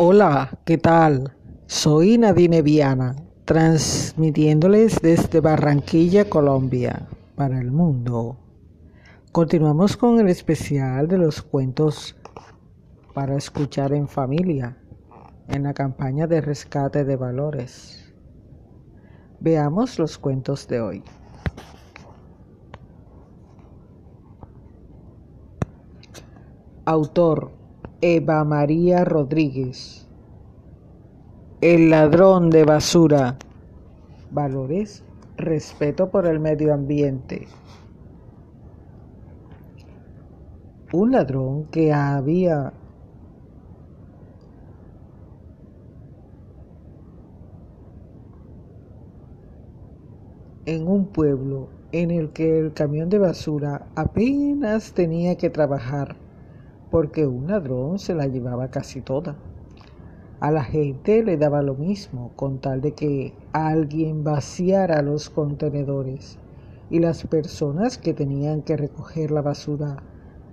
Hola, ¿qué tal? Soy Nadine Viana, transmitiéndoles desde Barranquilla, Colombia, para el mundo. Continuamos con el especial de los cuentos para escuchar en familia en la campaña de rescate de valores. Veamos los cuentos de hoy. Autor Eva María Rodríguez. El ladrón de basura. Valores. Respeto por el medio ambiente. Un ladrón que había en un pueblo en el que el camión de basura apenas tenía que trabajar porque un ladrón se la llevaba casi toda. A la gente le daba lo mismo con tal de que alguien vaciara los contenedores y las personas que tenían que recoger la basura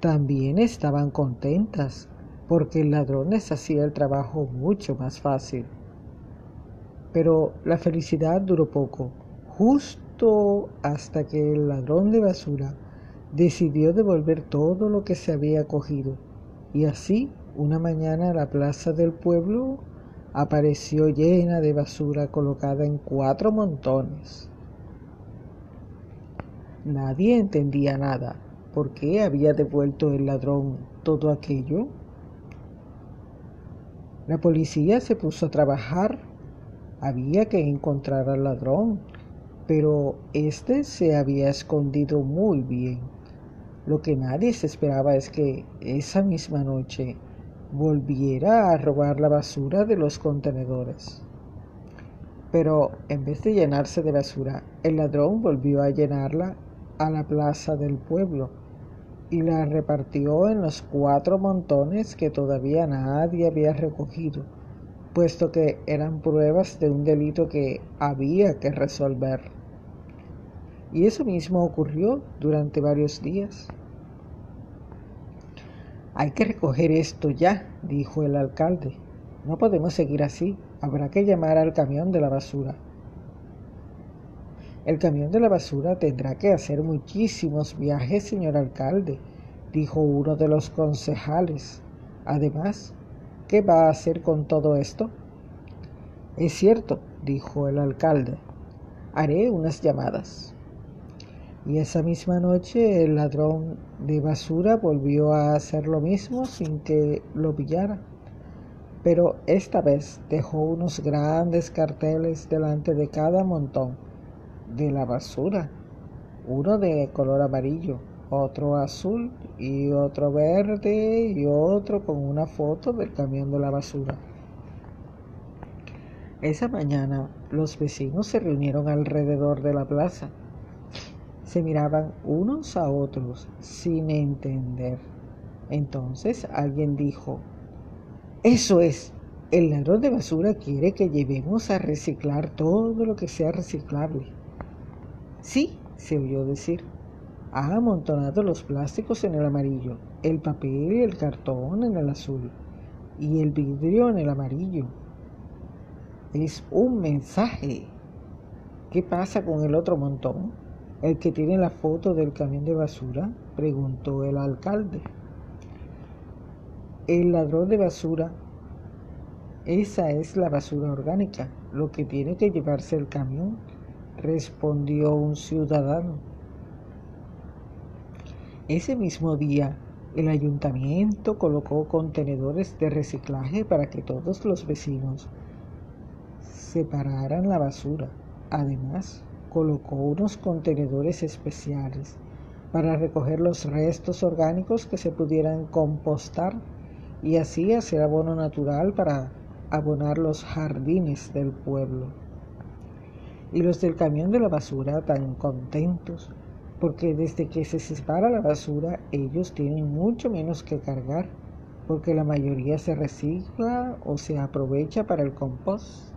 también estaban contentas porque el ladrón les hacía el trabajo mucho más fácil. Pero la felicidad duró poco, justo hasta que el ladrón de basura decidió devolver todo lo que se había cogido. Y así, una mañana la plaza del pueblo apareció llena de basura colocada en cuatro montones. Nadie entendía nada. ¿Por qué había devuelto el ladrón todo aquello? La policía se puso a trabajar. Había que encontrar al ladrón, pero éste se había escondido muy bien. Lo que nadie se esperaba es que esa misma noche volviera a robar la basura de los contenedores. Pero en vez de llenarse de basura, el ladrón volvió a llenarla a la plaza del pueblo y la repartió en los cuatro montones que todavía nadie había recogido, puesto que eran pruebas de un delito que había que resolver. Y eso mismo ocurrió durante varios días. Hay que recoger esto ya, dijo el alcalde. No podemos seguir así. Habrá que llamar al camión de la basura. El camión de la basura tendrá que hacer muchísimos viajes, señor alcalde, dijo uno de los concejales. Además, ¿qué va a hacer con todo esto? Es cierto, dijo el alcalde. Haré unas llamadas. Y esa misma noche el ladrón de basura volvió a hacer lo mismo sin que lo pillara. Pero esta vez dejó unos grandes carteles delante de cada montón de la basura. Uno de color amarillo, otro azul y otro verde y otro con una foto del camión de la basura. Esa mañana los vecinos se reunieron alrededor de la plaza se miraban unos a otros sin entender. Entonces alguien dijo, eso es, el ladrón de basura quiere que llevemos a reciclar todo lo que sea reciclable. Sí, se oyó decir. Ha amontonado los plásticos en el amarillo, el papel y el cartón en el azul y el vidrio en el amarillo. Es un mensaje. ¿Qué pasa con el otro montón? ¿El que tiene la foto del camión de basura? preguntó el alcalde. El ladrón de basura, esa es la basura orgánica, lo que tiene que llevarse el camión, respondió un ciudadano. Ese mismo día, el ayuntamiento colocó contenedores de reciclaje para que todos los vecinos separaran la basura. Además, colocó unos contenedores especiales para recoger los restos orgánicos que se pudieran compostar y así hacer abono natural para abonar los jardines del pueblo. Y los del camión de la basura tan contentos porque desde que se separa la basura ellos tienen mucho menos que cargar porque la mayoría se recicla o se aprovecha para el compost.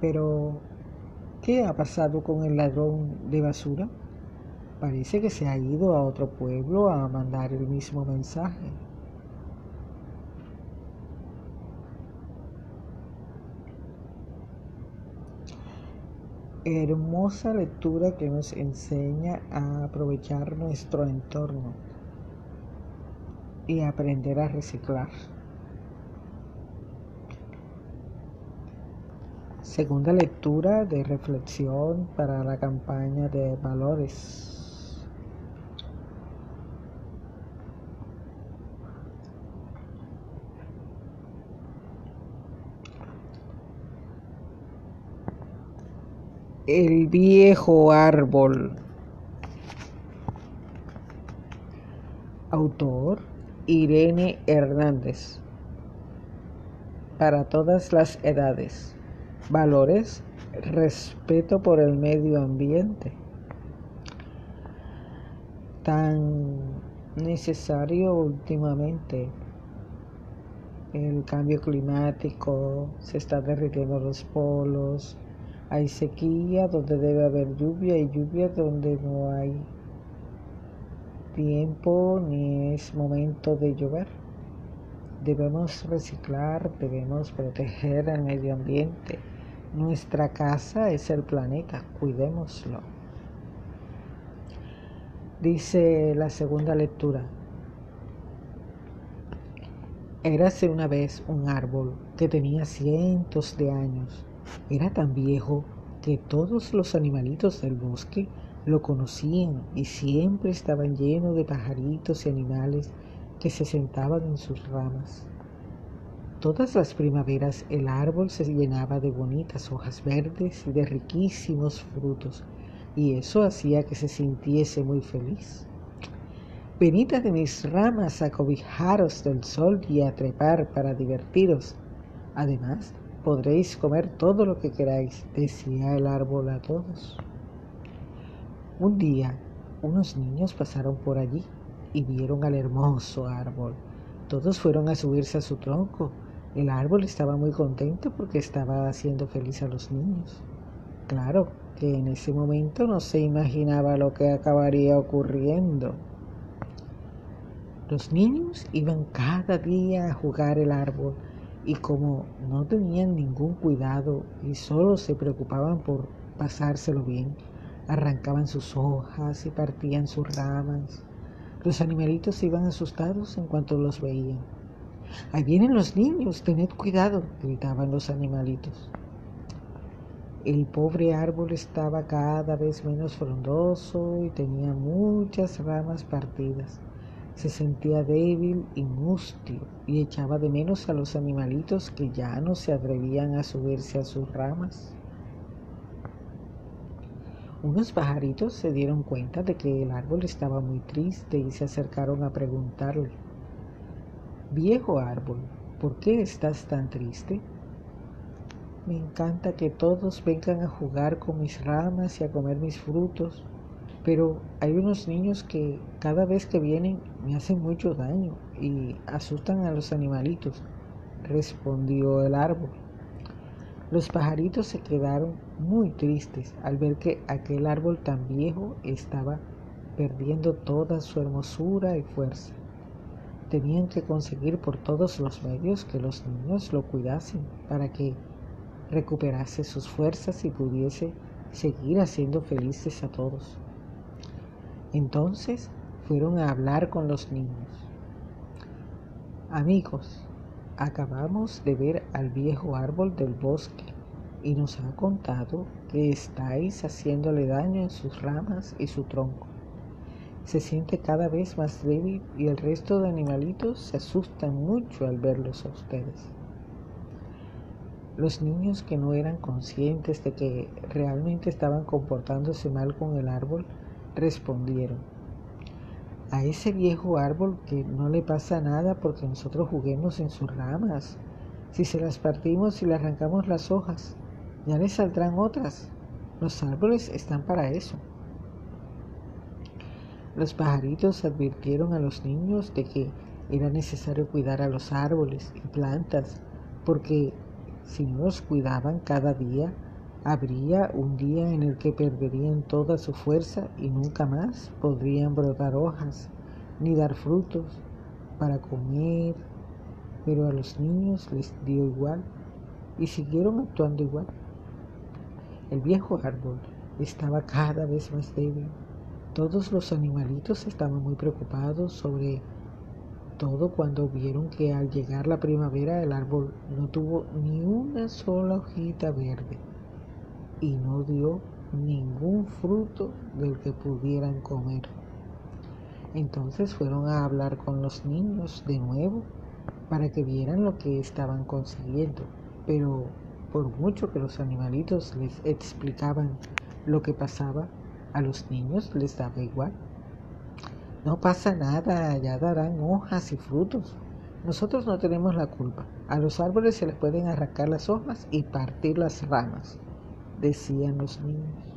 Pero ¿Qué ha pasado con el ladrón de basura? Parece que se ha ido a otro pueblo a mandar el mismo mensaje. Hermosa lectura que nos enseña a aprovechar nuestro entorno y aprender a reciclar. Segunda lectura de reflexión para la campaña de valores. El viejo árbol. Autor Irene Hernández. Para todas las edades. Valores. Respeto por el medio ambiente. Tan necesario últimamente. El cambio climático, se está derritiendo los polos, hay sequía donde debe haber lluvia y lluvia donde no hay tiempo ni es momento de llover. Debemos reciclar, debemos proteger el medio ambiente. Nuestra casa es el planeta, cuidémoslo. Dice la segunda lectura. Érase una vez un árbol que tenía cientos de años era tan viejo que todos los animalitos del bosque lo conocían y siempre estaban llenos de pajaritos y animales que se sentaban en sus ramas. Todas las primaveras el árbol se llenaba de bonitas hojas verdes y de riquísimos frutos, y eso hacía que se sintiese muy feliz. Venid de mis ramas a cobijaros del sol y a trepar para divertiros. Además, podréis comer todo lo que queráis, decía el árbol a todos. Un día, unos niños pasaron por allí y vieron al hermoso árbol. Todos fueron a subirse a su tronco. El árbol estaba muy contento porque estaba haciendo feliz a los niños. Claro que en ese momento no se imaginaba lo que acabaría ocurriendo. Los niños iban cada día a jugar el árbol y como no tenían ningún cuidado y solo se preocupaban por pasárselo bien, arrancaban sus hojas y partían sus ramas. Los animalitos iban asustados en cuanto los veían. Ahí vienen los niños, tened cuidado, gritaban los animalitos. El pobre árbol estaba cada vez menos frondoso y tenía muchas ramas partidas. Se sentía débil y mustio y echaba de menos a los animalitos que ya no se atrevían a subirse a sus ramas. Unos pajaritos se dieron cuenta de que el árbol estaba muy triste y se acercaron a preguntarle, Viejo árbol, ¿por qué estás tan triste? Me encanta que todos vengan a jugar con mis ramas y a comer mis frutos, pero hay unos niños que cada vez que vienen me hacen mucho daño y asustan a los animalitos, respondió el árbol. Los pajaritos se quedaron muy tristes al ver que aquel árbol tan viejo estaba perdiendo toda su hermosura y fuerza. Tenían que conseguir por todos los medios que los niños lo cuidasen para que recuperase sus fuerzas y pudiese seguir haciendo felices a todos. Entonces fueron a hablar con los niños. Amigos, acabamos de ver al viejo árbol del bosque y nos ha contado que estáis haciéndole daño en sus ramas y su tronco. Se siente cada vez más débil y el resto de animalitos se asustan mucho al verlos a ustedes. Los niños que no eran conscientes de que realmente estaban comportándose mal con el árbol respondieron, a ese viejo árbol que no le pasa nada porque nosotros juguemos en sus ramas. Si se las partimos y le arrancamos las hojas, ya le saldrán otras. Los árboles están para eso. Los pajaritos advirtieron a los niños de que era necesario cuidar a los árboles y plantas, porque si no los cuidaban cada día, Habría un día en el que perderían toda su fuerza y nunca más podrían brotar hojas ni dar frutos para comer, pero a los niños les dio igual y siguieron actuando igual. El viejo árbol estaba cada vez más débil. Todos los animalitos estaban muy preocupados sobre todo cuando vieron que al llegar la primavera el árbol no tuvo ni una sola hojita verde y no dio ningún fruto del que pudieran comer. Entonces fueron a hablar con los niños de nuevo para que vieran lo que estaban consiguiendo. Pero por mucho que los animalitos les explicaban lo que pasaba, a los niños les daba igual. No pasa nada, ya darán hojas y frutos. Nosotros no tenemos la culpa. A los árboles se les pueden arrancar las hojas y partir las ramas, decían los niños.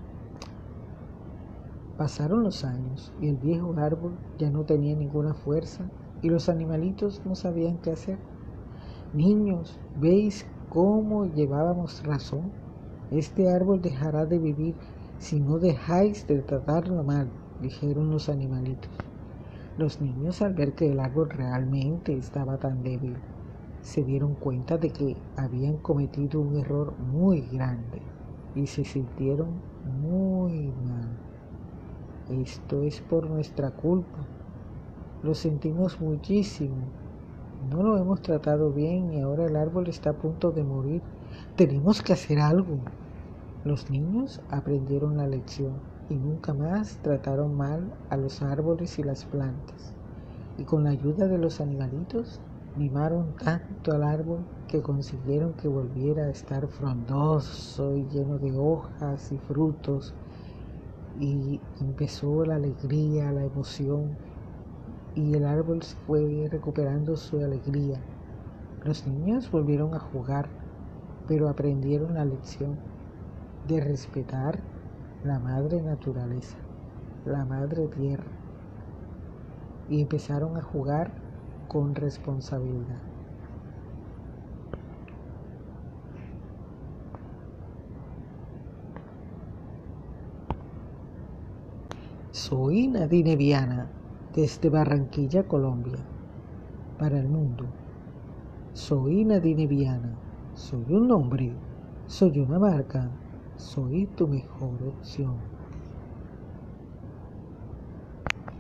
Pasaron los años y el viejo árbol ya no tenía ninguna fuerza y los animalitos no sabían qué hacer. Niños, ¿veis cómo llevábamos razón? Este árbol dejará de vivir si no dejáis de tratarlo mal, dijeron los animalitos. Los niños al ver que el árbol realmente estaba tan débil, se dieron cuenta de que habían cometido un error muy grande y se sintieron muy mal. Esto es por nuestra culpa. Lo sentimos muchísimo. No lo hemos tratado bien y ahora el árbol está a punto de morir. Tenemos que hacer algo. Los niños aprendieron la lección y nunca más trataron mal a los árboles y las plantas. Y con la ayuda de los animalitos mimaron tanto al árbol que consiguieron que volviera a estar frondoso y lleno de hojas y frutos y empezó la alegría, la emoción y el árbol fue recuperando su alegría. Los niños volvieron a jugar, pero aprendieron la lección de respetar la madre naturaleza, la madre tierra, y empezaron a jugar con responsabilidad. Soy Nadine Viana desde Barranquilla, Colombia, para el mundo. Soy Nadine Viana, soy un nombre, soy una marca, soy tu mejor opción.